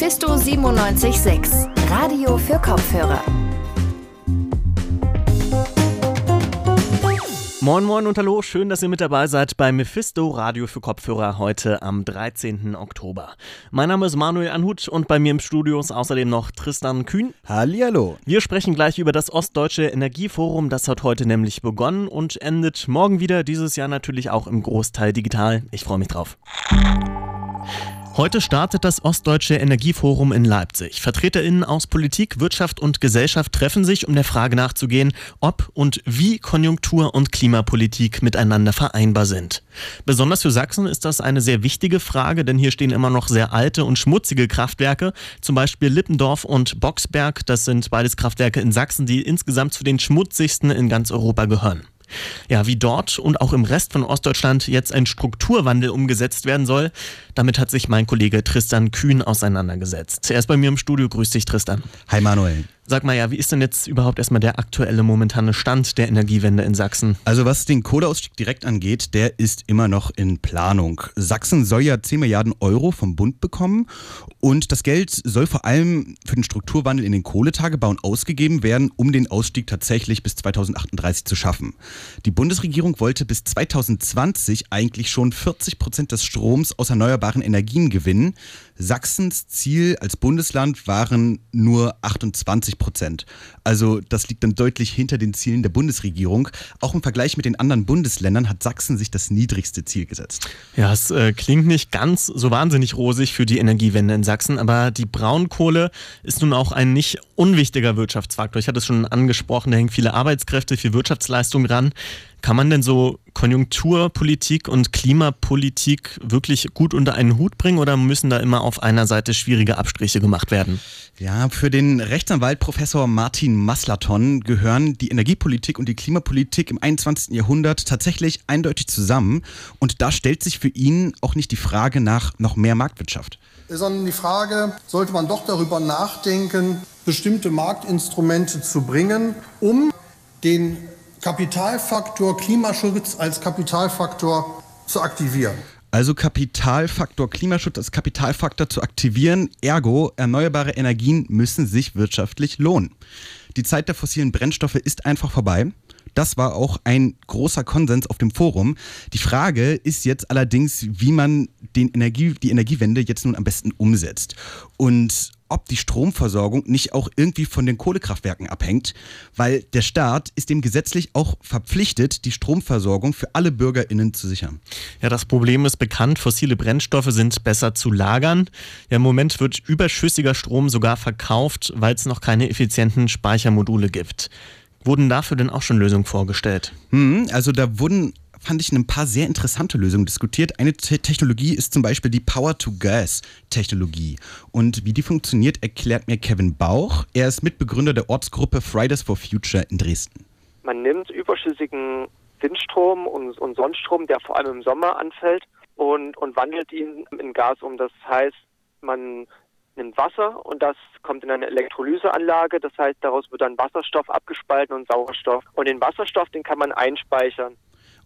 Mephisto 976, Radio für Kopfhörer. Moin Moin und Hallo, schön, dass ihr mit dabei seid bei Mephisto Radio für Kopfhörer heute am 13. Oktober. Mein Name ist Manuel Anhut und bei mir im Studio ist außerdem noch Tristan Kühn. Hallihallo. Wir sprechen gleich über das Ostdeutsche Energieforum, das hat heute nämlich begonnen und endet morgen wieder, dieses Jahr natürlich auch im Großteil digital. Ich freue mich drauf. Heute startet das Ostdeutsche Energieforum in Leipzig. VertreterInnen aus Politik, Wirtschaft und Gesellschaft treffen sich, um der Frage nachzugehen, ob und wie Konjunktur- und Klimapolitik miteinander vereinbar sind. Besonders für Sachsen ist das eine sehr wichtige Frage, denn hier stehen immer noch sehr alte und schmutzige Kraftwerke, zum Beispiel Lippendorf und Boxberg. Das sind beides Kraftwerke in Sachsen, die insgesamt zu den schmutzigsten in ganz Europa gehören. Ja, wie dort und auch im Rest von Ostdeutschland jetzt ein Strukturwandel umgesetzt werden soll, damit hat sich mein Kollege Tristan Kühn auseinandergesetzt. Er ist bei mir im Studio. Grüß dich, Tristan. Hi, Manuel. Sag mal ja, wie ist denn jetzt überhaupt erstmal der aktuelle momentane Stand der Energiewende in Sachsen? Also was den Kohleausstieg direkt angeht, der ist immer noch in Planung. Sachsen soll ja 10 Milliarden Euro vom Bund bekommen und das Geld soll vor allem für den Strukturwandel in den Kohletagebauen ausgegeben werden, um den Ausstieg tatsächlich bis 2038 zu schaffen. Die Bundesregierung wollte bis 2020 eigentlich schon 40 Prozent des Stroms aus erneuerbaren Energien gewinnen. Sachsens Ziel als Bundesland waren nur 28 Prozent. Also das liegt dann deutlich hinter den Zielen der Bundesregierung. Auch im Vergleich mit den anderen Bundesländern hat Sachsen sich das niedrigste Ziel gesetzt. Ja, es äh, klingt nicht ganz so wahnsinnig rosig für die Energiewende in Sachsen, aber die Braunkohle ist nun auch ein nicht unwichtiger Wirtschaftsfaktor. Ich hatte es schon angesprochen, da hängen viele Arbeitskräfte, viel Wirtschaftsleistung dran. Kann man denn so Konjunkturpolitik und Klimapolitik wirklich gut unter einen Hut bringen oder müssen da immer auf einer Seite schwierige Abstriche gemacht werden? Ja, für den Rechtsanwalt Professor Martin Maslaton gehören die Energiepolitik und die Klimapolitik im 21. Jahrhundert tatsächlich eindeutig zusammen. Und da stellt sich für ihn auch nicht die Frage nach noch mehr Marktwirtschaft. Sondern die Frage, sollte man doch darüber nachdenken, bestimmte Marktinstrumente zu bringen, um den Kapitalfaktor Klimaschutz als Kapitalfaktor zu aktivieren. Also Kapitalfaktor Klimaschutz als Kapitalfaktor zu aktivieren, ergo erneuerbare Energien müssen sich wirtschaftlich lohnen. Die Zeit der fossilen Brennstoffe ist einfach vorbei. Das war auch ein großer Konsens auf dem Forum. Die Frage ist jetzt allerdings, wie man den Energie, die Energiewende jetzt nun am besten umsetzt. Und ob die Stromversorgung nicht auch irgendwie von den Kohlekraftwerken abhängt, weil der Staat ist dem gesetzlich auch verpflichtet, die Stromversorgung für alle BürgerInnen zu sichern. Ja, das Problem ist bekannt, fossile Brennstoffe sind besser zu lagern. Ja, Im Moment wird überschüssiger Strom sogar verkauft, weil es noch keine effizienten Speichermodule gibt. Wurden dafür denn auch schon Lösungen vorgestellt? Hm, also da wurden fand ich ein paar sehr interessante Lösungen diskutiert. Eine Technologie ist zum Beispiel die Power-to-Gas-Technologie. Und wie die funktioniert, erklärt mir Kevin Bauch. Er ist Mitbegründer der Ortsgruppe Fridays for Future in Dresden. Man nimmt überschüssigen Windstrom und, und Sonnenstrom, der vor allem im Sommer anfällt, und, und wandelt ihn in Gas um. Das heißt, man nimmt Wasser und das kommt in eine Elektrolyseanlage. Das heißt, daraus wird dann Wasserstoff abgespalten und Sauerstoff. Und den Wasserstoff, den kann man einspeichern.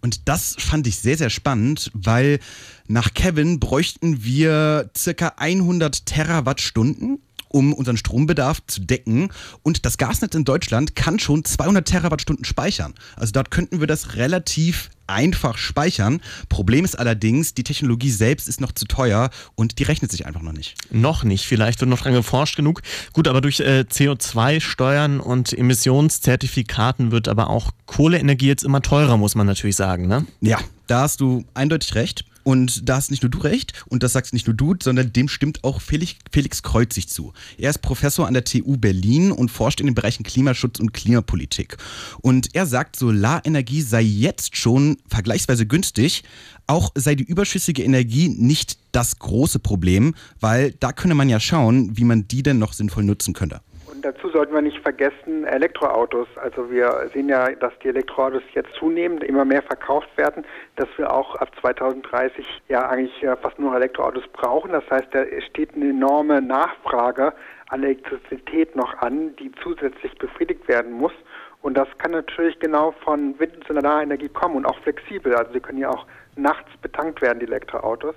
Und das fand ich sehr, sehr spannend, weil nach Kevin bräuchten wir circa 100 Terawattstunden um unseren Strombedarf zu decken. Und das Gasnetz in Deutschland kann schon 200 Terawattstunden speichern. Also dort könnten wir das relativ einfach speichern. Problem ist allerdings, die Technologie selbst ist noch zu teuer und die rechnet sich einfach noch nicht. Noch nicht, vielleicht wird noch dran geforscht genug. Gut, aber durch äh, CO2-Steuern und Emissionszertifikaten wird aber auch Kohleenergie jetzt immer teurer, muss man natürlich sagen, ne? Ja, da hast du eindeutig recht. Und da hast nicht nur du recht und das sagst nicht nur du, sondern dem stimmt auch Felix, Felix Kreuzig zu. Er ist Professor an der TU Berlin und forscht in den Bereichen Klimaschutz und Klimapolitik. Und er sagt, Solarenergie sei jetzt schon vergleichsweise günstig, auch sei die überschüssige Energie nicht das große Problem, weil da könne man ja schauen, wie man die denn noch sinnvoll nutzen könnte dazu sollten wir nicht vergessen Elektroautos. Also wir sehen ja, dass die Elektroautos jetzt zunehmend immer mehr verkauft werden, dass wir auch ab 2030 ja eigentlich äh, fast nur Elektroautos brauchen. Das heißt, da steht eine enorme Nachfrage an Elektrizität noch an, die zusätzlich befriedigt werden muss. Und das kann natürlich genau von Wind- und Solarenergie kommen und auch flexibel. Also sie können ja auch nachts betankt werden, die Elektroautos.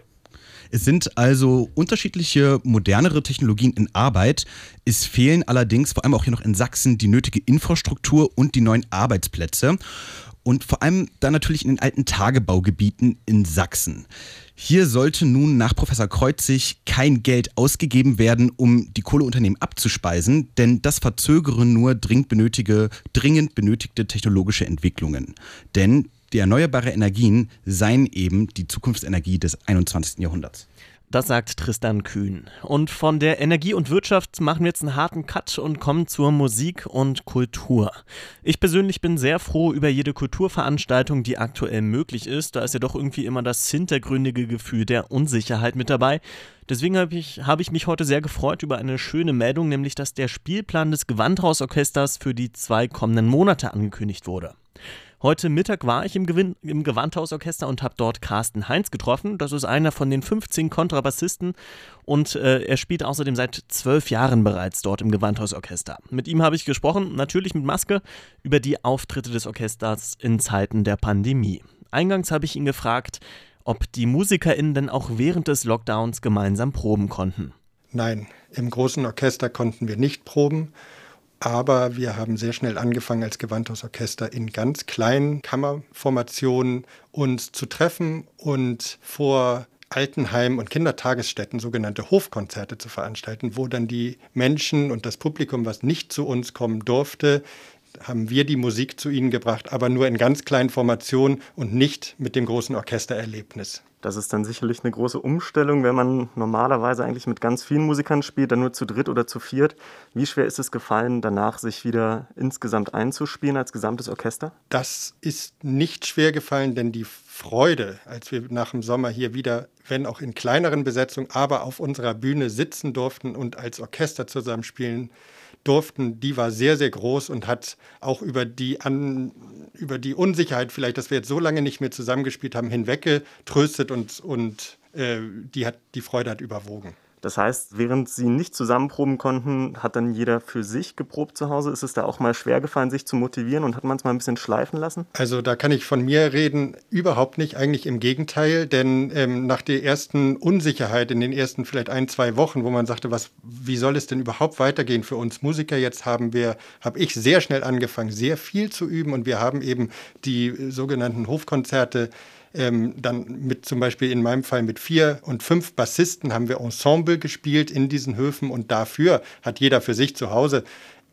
Es sind also unterschiedliche modernere Technologien in Arbeit. Es fehlen allerdings vor allem auch hier noch in Sachsen die nötige Infrastruktur und die neuen Arbeitsplätze. Und vor allem dann natürlich in den alten Tagebaugebieten in Sachsen. Hier sollte nun nach Professor Kreuzig kein Geld ausgegeben werden, um die Kohleunternehmen abzuspeisen, denn das verzögere nur dringend, benötige, dringend benötigte technologische Entwicklungen. Denn die erneuerbare Energien seien eben die Zukunftsenergie des 21. Jahrhunderts. Das sagt Tristan Kühn. Und von der Energie und Wirtschaft machen wir jetzt einen harten Cut und kommen zur Musik und Kultur. Ich persönlich bin sehr froh über jede Kulturveranstaltung, die aktuell möglich ist. Da ist ja doch irgendwie immer das hintergründige Gefühl der Unsicherheit mit dabei. Deswegen habe ich, hab ich mich heute sehr gefreut über eine schöne Meldung, nämlich dass der Spielplan des Gewandhausorchesters für die zwei kommenden Monate angekündigt wurde. Heute Mittag war ich im, Gewinn, im Gewandhausorchester und habe dort Carsten Heinz getroffen. Das ist einer von den 15 Kontrabassisten und äh, er spielt außerdem seit zwölf Jahren bereits dort im Gewandhausorchester. Mit ihm habe ich gesprochen, natürlich mit Maske, über die Auftritte des Orchesters in Zeiten der Pandemie. Eingangs habe ich ihn gefragt, ob die MusikerInnen denn auch während des Lockdowns gemeinsam proben konnten. Nein, im großen Orchester konnten wir nicht proben. Aber wir haben sehr schnell angefangen, als Gewandhausorchester in ganz kleinen Kammerformationen uns zu treffen und vor Altenheim- und Kindertagesstätten sogenannte Hofkonzerte zu veranstalten, wo dann die Menschen und das Publikum, was nicht zu uns kommen durfte, haben wir die Musik zu ihnen gebracht, aber nur in ganz kleinen Formationen und nicht mit dem großen Orchestererlebnis. Das ist dann sicherlich eine große Umstellung, wenn man normalerweise eigentlich mit ganz vielen Musikern spielt, dann nur zu dritt oder zu viert. Wie schwer ist es gefallen, danach sich wieder insgesamt einzuspielen als gesamtes Orchester? Das ist nicht schwer gefallen, denn die Freude, als wir nach dem Sommer hier wieder, wenn auch in kleineren Besetzungen, aber auf unserer Bühne sitzen durften und als Orchester zusammenspielen durften, die war sehr, sehr groß und hat auch über die, An, über die Unsicherheit vielleicht, dass wir jetzt so lange nicht mehr zusammengespielt haben, hinweggetröstet und, und äh, die, hat, die Freude hat überwogen. Das heißt, während Sie nicht zusammenproben konnten, hat dann jeder für sich geprobt zu Hause. Ist es da auch mal schwer gefallen, sich zu motivieren und hat man es mal ein bisschen schleifen lassen? Also da kann ich von mir reden, überhaupt nicht, eigentlich im Gegenteil, denn ähm, nach der ersten Unsicherheit in den ersten vielleicht ein, zwei Wochen, wo man sagte, was, wie soll es denn überhaupt weitergehen für uns Musiker, jetzt haben wir, habe ich sehr schnell angefangen, sehr viel zu üben und wir haben eben die sogenannten Hofkonzerte ähm, dann mit zum Beispiel in meinem Fall mit vier und fünf Bassisten haben wir Ensemble gespielt in diesen Höfen und dafür hat jeder für sich zu Hause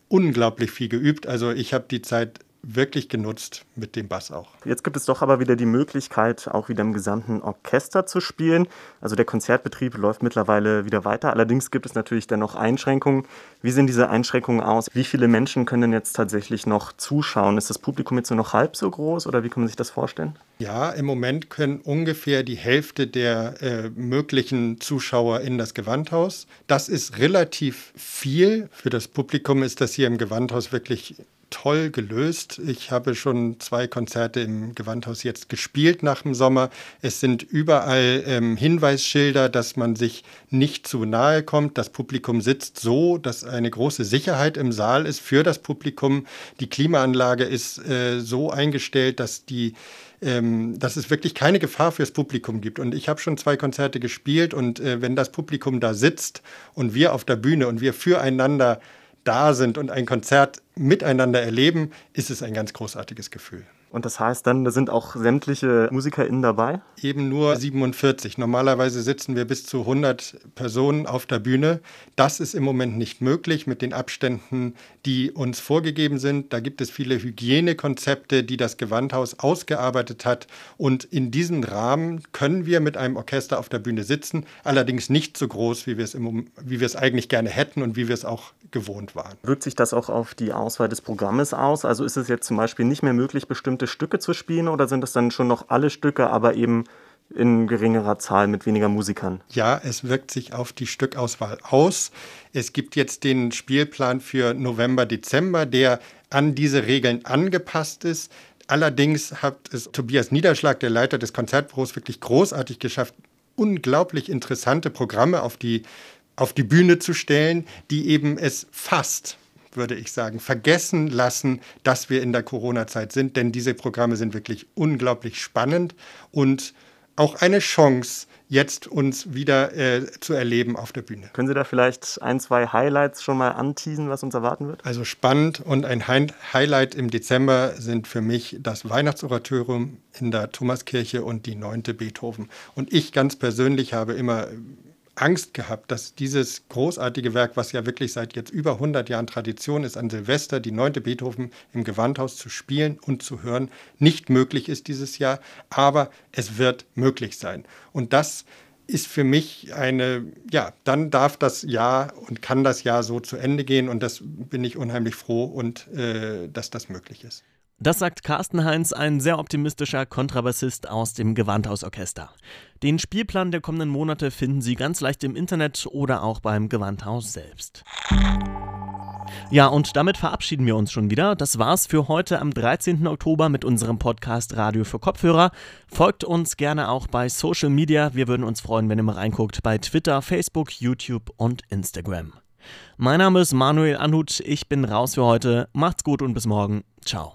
unglaublich viel geübt. Also ich habe die Zeit wirklich genutzt mit dem Bass auch. Jetzt gibt es doch aber wieder die Möglichkeit, auch wieder im gesamten Orchester zu spielen. Also der Konzertbetrieb läuft mittlerweile wieder weiter. Allerdings gibt es natürlich dann noch Einschränkungen. Wie sehen diese Einschränkungen aus? Wie viele Menschen können jetzt tatsächlich noch zuschauen? Ist das Publikum jetzt nur noch halb so groß oder wie kann man sich das vorstellen? Ja, im Moment können ungefähr die Hälfte der äh, möglichen Zuschauer in das Gewandhaus. Das ist relativ viel. Für das Publikum ist das hier im Gewandhaus wirklich toll gelöst. Ich habe schon zwei Konzerte im Gewandhaus jetzt gespielt nach dem Sommer. Es sind überall ähm, Hinweisschilder, dass man sich nicht zu nahe kommt. Das Publikum sitzt so, dass eine große Sicherheit im Saal ist für das Publikum. Die Klimaanlage ist äh, so eingestellt, dass die ähm, dass es wirklich keine Gefahr fürs Publikum gibt. Und ich habe schon zwei Konzerte gespielt und äh, wenn das Publikum da sitzt und wir auf der Bühne und wir füreinander da sind und ein Konzert miteinander erleben, ist es ein ganz großartiges Gefühl. Und das heißt dann, da sind auch sämtliche MusikerInnen dabei? Eben nur 47. Normalerweise sitzen wir bis zu 100 Personen auf der Bühne. Das ist im Moment nicht möglich mit den Abständen, die uns vorgegeben sind. Da gibt es viele Hygienekonzepte, die das Gewandhaus ausgearbeitet hat. Und in diesem Rahmen können wir mit einem Orchester auf der Bühne sitzen, allerdings nicht so groß, wie wir es, im, wie wir es eigentlich gerne hätten und wie wir es auch gewohnt waren. Wirkt sich das auch auf die Auswahl des Programmes aus? Also ist es jetzt zum Beispiel nicht mehr möglich, bestimmte Stücke zu spielen oder sind das dann schon noch alle Stücke, aber eben in geringerer Zahl mit weniger Musikern? Ja, es wirkt sich auf die Stückauswahl aus. Es gibt jetzt den Spielplan für November, Dezember, der an diese Regeln angepasst ist. Allerdings hat es Tobias Niederschlag, der Leiter des Konzertbüros, wirklich großartig geschafft, unglaublich interessante Programme auf die, auf die Bühne zu stellen, die eben es fast würde ich sagen, vergessen lassen, dass wir in der Corona-Zeit sind, denn diese Programme sind wirklich unglaublich spannend und auch eine Chance, jetzt uns wieder äh, zu erleben auf der Bühne. Können Sie da vielleicht ein, zwei Highlights schon mal anteasen, was uns erwarten wird? Also spannend und ein Highlight im Dezember sind für mich das Weihnachtsoratorium in der Thomaskirche und die neunte Beethoven. Und ich ganz persönlich habe immer Angst gehabt, dass dieses großartige Werk, was ja wirklich seit jetzt über 100 Jahren Tradition ist, an Silvester die neunte Beethoven im Gewandhaus zu spielen und zu hören, nicht möglich ist dieses Jahr. Aber es wird möglich sein. Und das ist für mich eine, ja, dann darf das Jahr und kann das Jahr so zu Ende gehen und das bin ich unheimlich froh und äh, dass das möglich ist. Das sagt Carsten Heinz, ein sehr optimistischer Kontrabassist aus dem Gewandhausorchester. Den Spielplan der kommenden Monate finden Sie ganz leicht im Internet oder auch beim Gewandhaus selbst. Ja, und damit verabschieden wir uns schon wieder. Das war's für heute am 13. Oktober mit unserem Podcast Radio für Kopfhörer. Folgt uns gerne auch bei Social Media. Wir würden uns freuen, wenn ihr mal reinguckt bei Twitter, Facebook, YouTube und Instagram. Mein Name ist Manuel Anhut. Ich bin raus für heute. Macht's gut und bis morgen. Ciao.